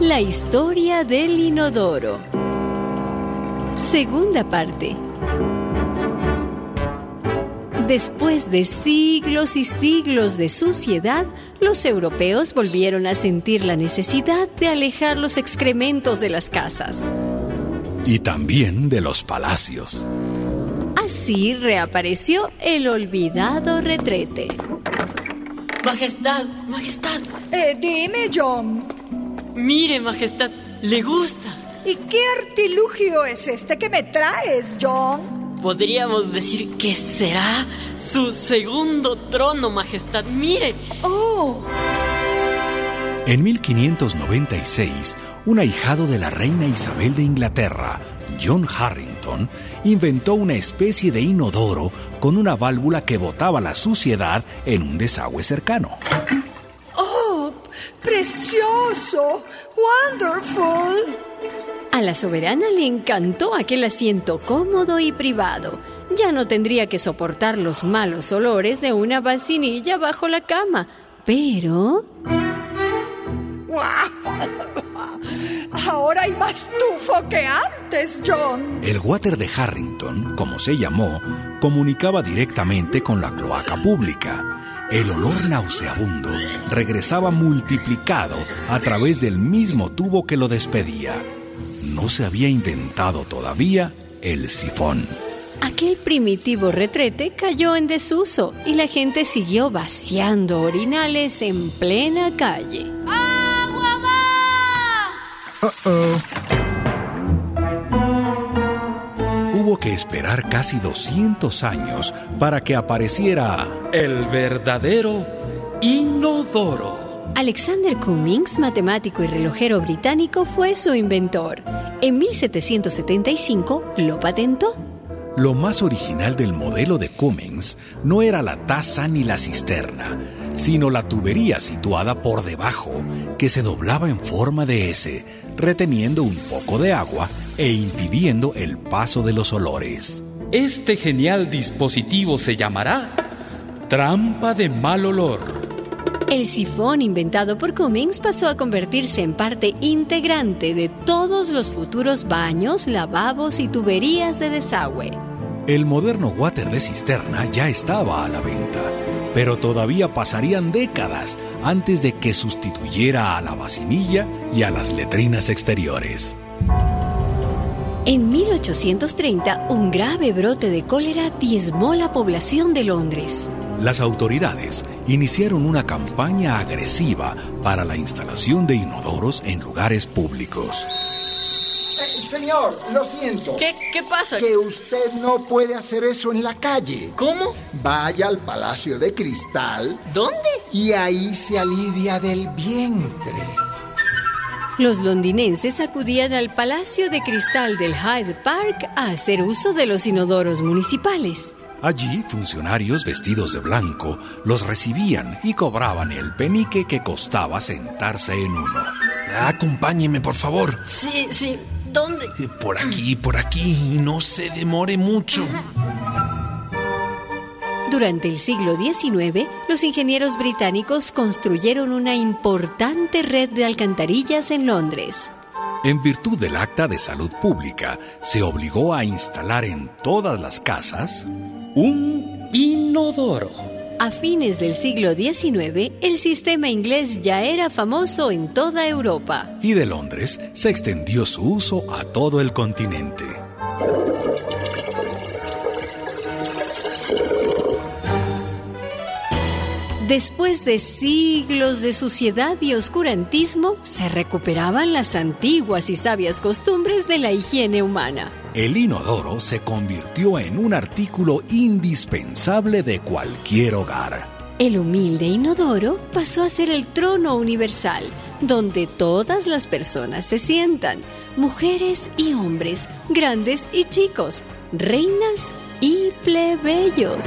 La historia del inodoro. Segunda parte. Después de siglos y siglos de suciedad, los europeos volvieron a sentir la necesidad de alejar los excrementos de las casas. Y también de los palacios. Así reapareció el olvidado retrete. Majestad, Majestad. Eh, dime, John. Mire, Majestad, le gusta. ¿Y qué artilugio es este que me traes, John? Podríamos decir que será su segundo trono, Majestad. Mire. Oh. En 1596, un ahijado de la reina Isabel de Inglaterra, John Harrington, inventó una especie de inodoro con una válvula que botaba la suciedad en un desagüe cercano. ¡Precioso! ¡Wonderful! A la soberana le encantó aquel asiento cómodo y privado. Ya no tendría que soportar los malos olores de una vacinilla bajo la cama. Pero... Ahora hay más tufo que antes, John. El water de Harrington, como se llamó, comunicaba directamente con la cloaca pública. El olor nauseabundo regresaba multiplicado a través del mismo tubo que lo despedía. No se había inventado todavía el sifón. Aquel primitivo retrete cayó en desuso y la gente siguió vaciando orinales en plena calle. Hubo que esperar casi 200 años para que apareciera el verdadero inodoro. Alexander Cummings, matemático y relojero británico, fue su inventor. En 1775 lo patentó. Lo más original del modelo de Cummings no era la taza ni la cisterna, sino la tubería situada por debajo, que se doblaba en forma de S, reteniendo un poco de agua e impidiendo el paso de los olores. Este genial dispositivo se llamará trampa de mal olor. El sifón inventado por Cummings pasó a convertirse en parte integrante de todos los futuros baños, lavabos y tuberías de desagüe. El moderno water de cisterna ya estaba a la venta, pero todavía pasarían décadas antes de que sustituyera a la vacinilla y a las letrinas exteriores. En 1830, un grave brote de cólera diezmó la población de Londres. Las autoridades iniciaron una campaña agresiva para la instalación de inodoros en lugares públicos. Eh, señor, lo siento. ¿Qué, ¿Qué pasa? Que usted no puede hacer eso en la calle. ¿Cómo? Vaya al Palacio de Cristal. ¿Dónde? Y ahí se alivia del vientre. Los londinenses acudían al Palacio de Cristal del Hyde Park a hacer uso de los inodoros municipales. Allí, funcionarios vestidos de blanco los recibían y cobraban el penique que costaba sentarse en uno. Acompáñeme, por favor. Sí, sí. ¿Dónde? Por aquí, por aquí. No se demore mucho. Durante el siglo XIX, los ingenieros británicos construyeron una importante red de alcantarillas en Londres. En virtud del Acta de Salud Pública, se obligó a instalar en todas las casas un inodoro. A fines del siglo XIX, el sistema inglés ya era famoso en toda Europa. Y de Londres se extendió su uso a todo el continente. Después de siglos de suciedad y oscurantismo, se recuperaban las antiguas y sabias costumbres de la higiene humana. El inodoro se convirtió en un artículo indispensable de cualquier hogar. El humilde inodoro pasó a ser el trono universal, donde todas las personas se sientan, mujeres y hombres, grandes y chicos, reinas y plebeyos.